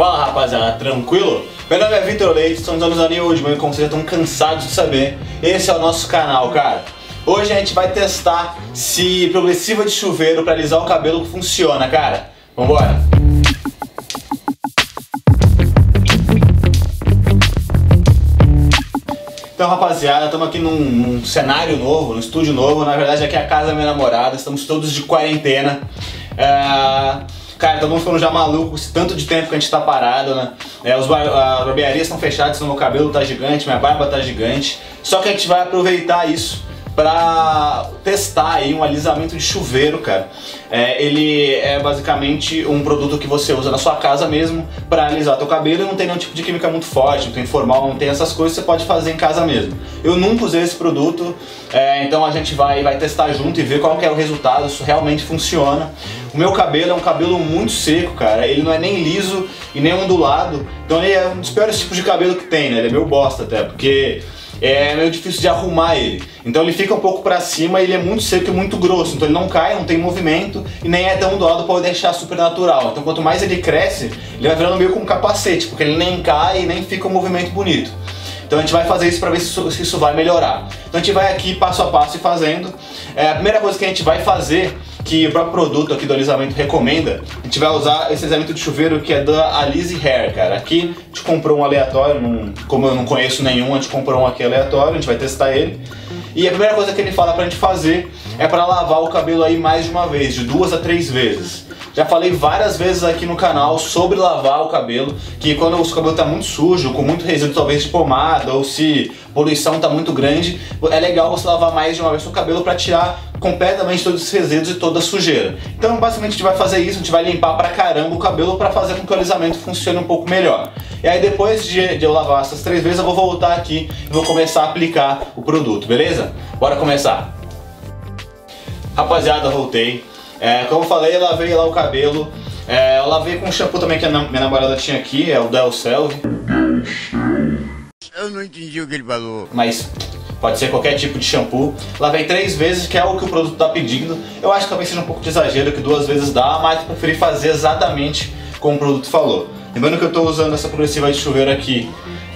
Fala rapaziada, tranquilo? Meu nome é Vitor Leite, somos anos ali hoje, mas como vocês já estão cansados de saber, esse é o nosso canal, cara. Hoje a gente vai testar se progressiva de chuveiro para alisar o cabelo funciona, cara. Vambora! Então, rapaziada, estamos aqui num, num, cenário novo, num estúdio novo. Na verdade, aqui é a casa da minha namorada, estamos todos de quarentena. É... Cara, todo mundo ficando já maluco esse tanto de tempo que a gente tá parado, né? É, os as barbearias estão fechadas, meu cabelo tá gigante, minha barba tá gigante. Só que a gente vai aproveitar isso para testar aí um alisamento de chuveiro, cara. É, ele é basicamente um produto que você usa na sua casa mesmo para alisar teu cabelo e não tem nenhum tipo de química muito forte, não tem formal, não tem essas coisas, você pode fazer em casa mesmo. Eu nunca usei esse produto, é, então a gente vai, vai testar junto e ver qual que é o resultado, se realmente funciona. O meu cabelo é um cabelo muito seco, cara, ele não é nem liso e nem ondulado, então ele é um dos piores tipos de cabelo que tem, né? Ele é meio bosta até, porque é meio difícil de arrumar ele. Então ele fica um pouco para cima e ele é muito seco e muito grosso. Então ele não cai, não tem movimento e nem é tão doado para deixar super natural. Então quanto mais ele cresce, ele vai virando meio como um capacete, porque ele nem cai e nem fica um movimento bonito. Então a gente vai fazer isso para ver se isso, se isso, vai melhorar. Então a gente vai aqui passo a passo e fazendo. É, a primeira coisa que a gente vai fazer, que o próprio produto aqui do alisamento recomenda, a gente vai usar esse alisamento de chuveiro que é da Alize Hair, cara. Aqui a gente comprou um aleatório, não, como eu não conheço nenhum, a gente comprou um aqui aleatório, a gente vai testar ele. E a primeira coisa que ele fala pra gente fazer é para lavar o cabelo aí mais de uma vez, de duas a três vezes. Já falei várias vezes aqui no canal sobre lavar o cabelo, que quando o cabelo está muito sujo, com muito resíduo talvez de pomada, ou se poluição está muito grande, é legal você lavar mais de uma vez o cabelo para tirar completamente todos os resíduos e toda a sujeira. Então basicamente a gente vai fazer isso, a gente vai limpar pra caramba o cabelo para fazer com que o alisamento funcione um pouco melhor. E aí depois de, de eu lavar essas três vezes eu vou voltar aqui e vou começar a aplicar o produto, beleza? Bora começar! Rapaziada, voltei. É, como eu falei, eu lavei lá o cabelo. É, eu lavei com o shampoo também que a minha namorada tinha aqui, é o Del Selve. Eu não entendi o que ele falou. Mas pode ser qualquer tipo de shampoo. Lavei três vezes, que é o que o produto está pedindo. Eu acho que talvez seja um pouco de exagero, que duas vezes dá, mas preferi fazer exatamente como o produto falou. Lembrando que eu estou usando essa progressiva de chuveiro aqui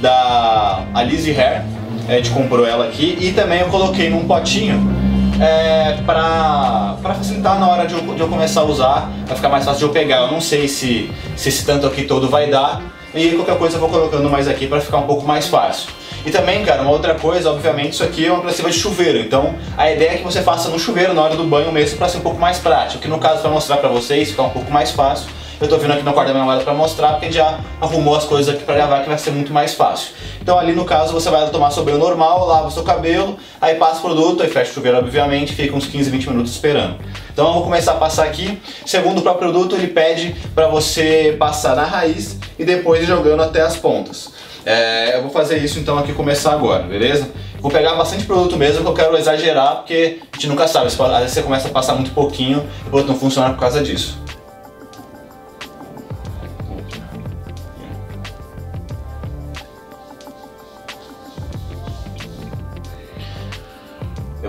da Alize Hair, a gente comprou ela aqui, e também eu coloquei num potinho é, para facilitar na hora de eu, de eu, começar a usar, vai ficar mais fácil de eu pegar. Eu não sei se, se esse tanto aqui todo vai dar, e qualquer coisa eu vou colocando mais aqui para ficar um pouco mais fácil. E também, cara, uma outra coisa, obviamente, isso aqui é uma progressiva de chuveiro, então a ideia é que você faça no chuveiro na hora do banho mesmo para ser um pouco mais prático, que no caso para mostrar para vocês ficar um pouco mais fácil, eu tô vindo aqui no quarto da minha namorada pra mostrar, porque já arrumou as coisas aqui pra gravar, que vai ser muito mais fácil. Então ali no caso você vai tomar seu banho normal, lava o seu cabelo, aí passa o produto, aí fecha o chuveiro obviamente, fica uns 15, 20 minutos esperando. Então eu vou começar a passar aqui. Segundo o próprio produto, ele pede para você passar na raiz e depois jogando até as pontas. É, eu vou fazer isso então aqui começar agora, beleza? Vou pegar bastante produto mesmo, que eu quero exagerar, porque a gente nunca sabe, às vezes você começa a passar muito pouquinho o produto não funciona por causa disso.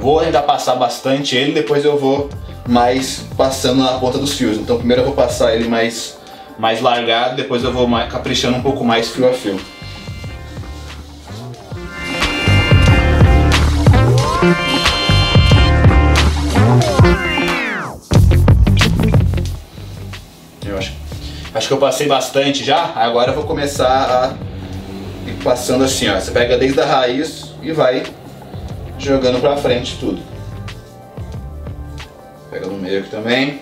Vou ainda passar bastante ele, depois eu vou mais passando na ponta dos fios. Então primeiro eu vou passar ele mais, mais largado, depois eu vou mais, caprichando um pouco mais fio a fio. Eu acho, acho que eu passei bastante já, agora eu vou começar a ir passando assim, ó. Você pega desde a raiz e vai jogando pra frente tudo. Pega no meio aqui também.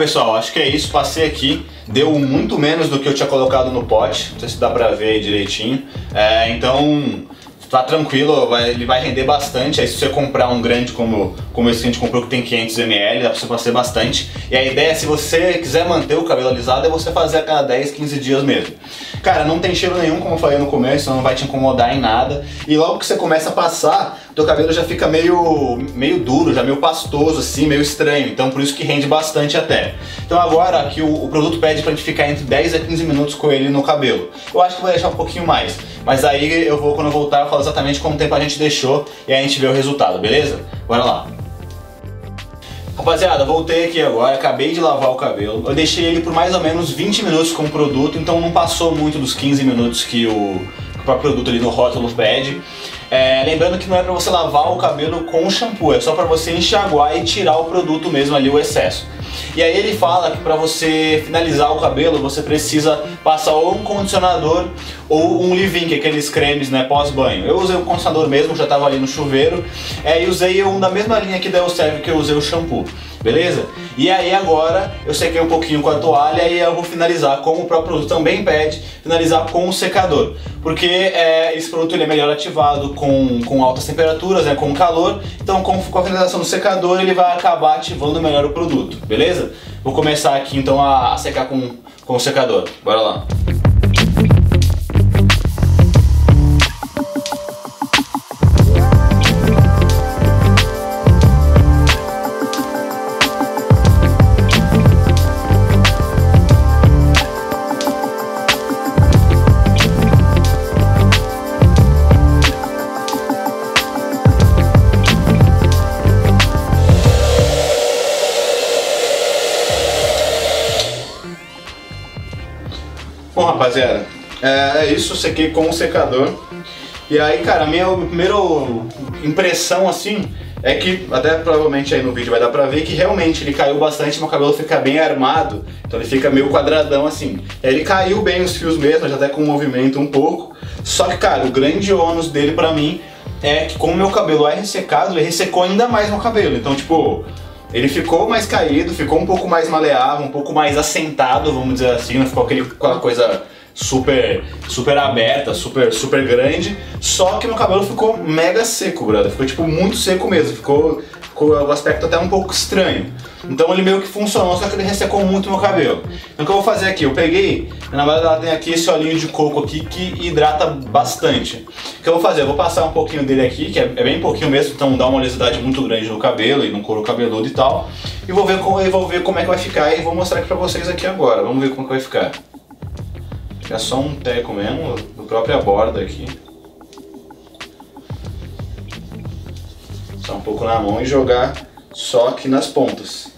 Pessoal, acho que é isso, passei aqui, deu muito menos do que eu tinha colocado no pote, não sei se dá pra ver aí direitinho, é, então tá tranquilo, vai, ele vai render bastante. Aí se você comprar um grande como, como esse que a gente comprou que tem 500ml, dá pra você fazer bastante. E a ideia se você quiser manter o cabelo alisado, é você fazer a cada 10, 15 dias mesmo. Cara, não tem cheiro nenhum, como eu falei no começo, não vai te incomodar em nada. E logo que você começa a passar, teu cabelo já fica meio, meio duro, já meio pastoso assim, meio estranho, então por isso que rende bastante até. Então agora aqui o, o produto pede pra gente ficar entre 10 a 15 minutos com ele no cabelo. Eu acho que vou deixar um pouquinho mais, mas aí eu vou, quando eu voltar, eu falo exatamente quanto tempo a gente deixou e aí a gente vê o resultado, beleza? Bora lá! Rapaziada, voltei aqui agora, acabei de lavar o cabelo. Eu deixei ele por mais ou menos 20 minutos com o produto, então não passou muito dos 15 minutos que o, próprio produto ali no rótulo pede. É, lembrando que não é para você lavar o cabelo com shampoo, é só para você enxaguar e tirar o produto mesmo ali, o excesso. E aí ele fala que para você finalizar o cabelo você precisa passar ou um condicionador ou um leave-in, que é aqueles cremes né, pós-banho. Eu usei o condicionador mesmo, já estava ali no chuveiro, é, e usei um da mesma linha que da Elsev que eu usei o shampoo beleza? E aí agora eu sequei um pouquinho com a toalha e eu vou finalizar, como o próprio produto também pede, finalizar com o secador. Porque é, esse produto ele é melhor ativado com, com altas temperaturas, né, com calor, então com, com a finalização do secador ele vai acabar ativando melhor o produto, beleza? Vou começar aqui então a, a secar com, com o secador, bora lá. Rapaziada, é, é isso, sequei com o secador. E aí, cara, a minha primeira impressão, assim, é que, até provavelmente aí no vídeo vai dar pra ver, que realmente ele caiu bastante, meu cabelo fica bem armado, então ele fica meio quadradão assim. Ele caiu bem os fios mesmo, já até com movimento um pouco, só que, cara, o grande ônus dele pra mim é que como meu cabelo é ressecado, ele ressecou ainda mais meu cabelo, então, tipo... Ele ficou mais caído, ficou um pouco mais maleável, um pouco mais assentado, vamos dizer assim, não ficou aquele, aquela coisa super super aberta, super super grande, só que meu cabelo ficou mega seco, brother. Ficou tipo muito seco mesmo, ficou com o aspecto até um pouco estranho. Então ele meio que funcionou, só que ele ressecou muito meu cabelo. Então o que eu vou fazer aqui? Eu peguei, na verdade ela tem aqui esse olhinho de coco aqui que hidrata bastante. O que eu vou fazer? Eu vou passar um pouquinho dele aqui, que é, é bem pouquinho mesmo, então dá uma oleosidade muito grande no cabelo e no couro cabeludo e tal. E vou ver, como, vou ver como é que vai ficar e vou mostrar aqui pra vocês aqui agora. Vamos ver como é que vai ficar. É só um teco mesmo, do própria borda aqui. Só um pouco na mão e jogar só aqui nas pontas.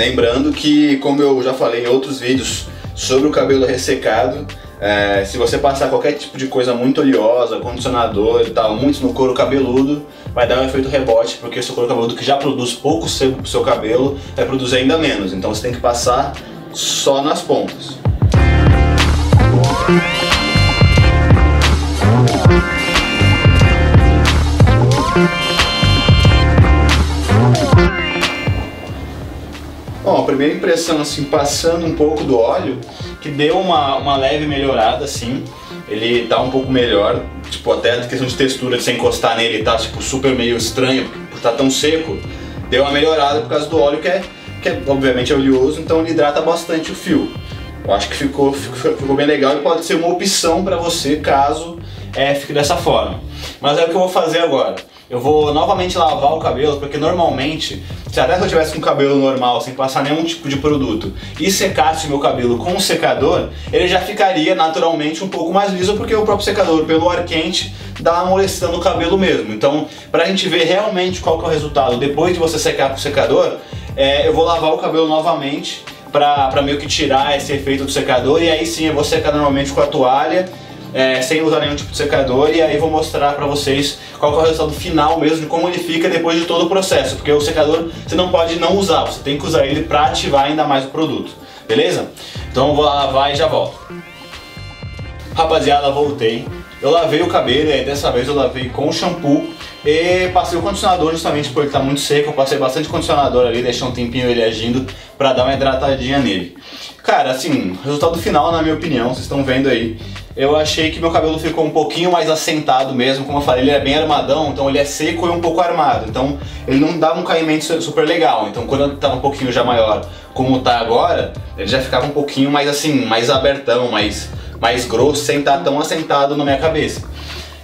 Lembrando que, como eu já falei em outros vídeos sobre o cabelo ressecado, é, se você passar qualquer tipo de coisa muito oleosa, condicionador e tal, muito no couro cabeludo, vai dar um efeito rebote, porque o seu couro cabeludo que já produz pouco sebo pro seu cabelo, vai produzir ainda menos. Então você tem que passar só nas pontas. Primeira impressão, assim, passando um pouco do óleo, que deu uma, uma leve melhorada, assim. Ele tá um pouco melhor, tipo, até a questão de textura, de você encostar nele tá, tipo, super meio estranho, por estar tá tão seco. Deu uma melhorada por causa do óleo, que é, que é obviamente é oleoso, então ele hidrata bastante o fio. Eu acho que ficou, ficou, ficou bem legal e pode ser uma opção para você caso é, fique dessa forma. Mas é o que eu vou fazer agora. Eu vou novamente lavar o cabelo, porque normalmente, se até eu tivesse com o cabelo normal, sem passar nenhum tipo de produto, e secasse meu cabelo com um secador, ele já ficaria naturalmente um pouco mais liso, porque o próprio secador, pelo ar quente, dá amolecida no cabelo mesmo. Então, pra gente ver realmente qual que é o resultado depois de você secar com o secador, é, eu vou lavar o cabelo novamente pra, pra meio que tirar esse efeito do secador, e aí sim eu vou secar normalmente com a toalha, é, sem usar nenhum tipo de secador e aí vou mostrar pra vocês qual é o resultado final mesmo de como ele fica depois de todo o processo, porque o secador você não pode não usar, você tem que usar ele pra ativar ainda mais o produto, beleza? Então vou lavar e já volto. Rapaziada, voltei. Eu lavei o cabelo e dessa vez eu lavei com shampoo e passei o condicionador justamente porque ele tá muito seco, eu passei bastante condicionador ali, deixei um tempinho ele agindo pra dar uma hidratadinha nele. Cara, assim, resultado final na minha opinião, vocês estão vendo aí, eu achei que meu cabelo ficou um pouquinho mais assentado mesmo, como eu falei, ele é bem armadão, então ele é seco e um pouco armado, então ele não dava um caimento super legal, então quando ele tava um pouquinho já maior, como tá agora, ele já ficava um pouquinho mais assim, mais abertão, mais, mais grosso, sem estar tão assentado na minha cabeça.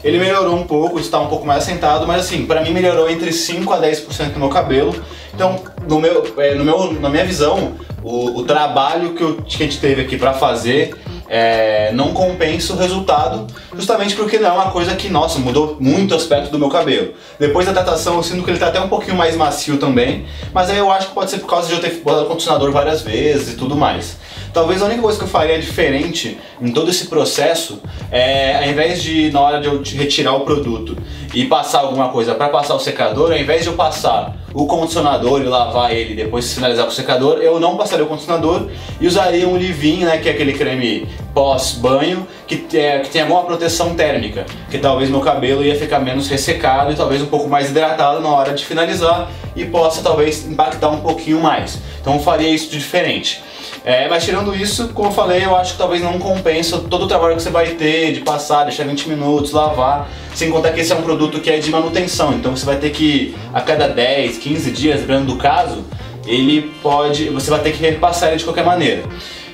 Ele melhorou um pouco, está um pouco mais assentado, mas assim, para mim melhorou entre 5 a 10% do meu cabelo. Então, no meu, é, no meu, na minha visão, o, o trabalho que, eu, que a gente teve aqui para fazer é, não compensa o resultado, justamente porque não é uma coisa que, nossa, mudou muito o aspecto do meu cabelo. Depois da tratação eu sinto que ele tá até um pouquinho mais macio também, mas aí eu acho que pode ser por causa de eu ter botado condicionador várias vezes e tudo mais. Talvez a única coisa que eu faria diferente em todo esse processo é, ao invés de na hora de eu retirar o produto e passar alguma coisa para passar o secador, ao invés de eu passar o condicionador e lavar ele depois de finalizar com o secador, eu não passaria o condicionador e usaria um leave né, que é aquele creme pós-banho, que, é, que tem alguma proteção térmica, que talvez meu cabelo ia ficar menos ressecado e talvez um pouco mais hidratado na hora de finalizar e possa talvez impactar um pouquinho mais. Então eu faria isso de diferente. É, mas tirando isso, como eu falei, eu acho que talvez não compensa todo o trabalho que você vai ter de passar, deixar 20 minutos, lavar, sem contar que esse é um produto que é de manutenção, então você vai ter que, a cada 10, 15 dias, dependendo do caso, ele pode, você vai ter que repassar ele de qualquer maneira.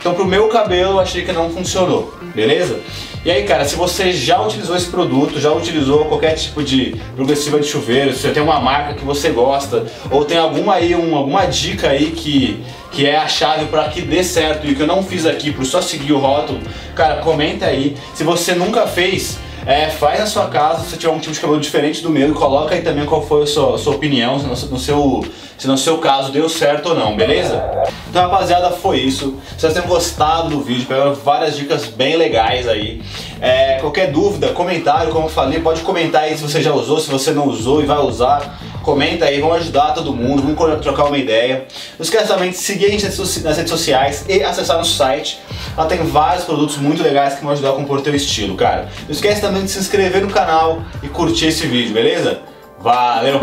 Então pro meu cabelo eu achei que não funcionou, beleza? E aí, cara, se você já utilizou esse produto, já utilizou qualquer tipo de progressiva de chuveiro, se você tem uma marca que você gosta, ou tem alguma aí, um, alguma dica aí que, que é a chave para que dê certo e que eu não fiz aqui por só seguir o rótulo, cara, comenta aí. Se você nunca fez, é, faz na sua casa, se tiver um tipo de cabelo diferente do meu, coloca aí também qual foi a sua, a sua opinião, se no, no, seu, se no seu caso deu certo ou não, beleza? Então rapaziada, foi isso. Vocês tenham gostado do vídeo, pegaram várias dicas bem legais aí. É, qualquer dúvida, comentário, como eu falei, pode comentar aí se você já usou, se você não usou e vai usar. Comenta aí, vamos ajudar todo mundo, vamos trocar uma ideia. Não esqueça também de seguir a gente nas redes sociais e acessar nosso site. Lá tem vários produtos muito legais que vão ajudar a compor teu estilo, cara. Não esquece também de se inscrever no canal e curtir esse vídeo, beleza? Valeu!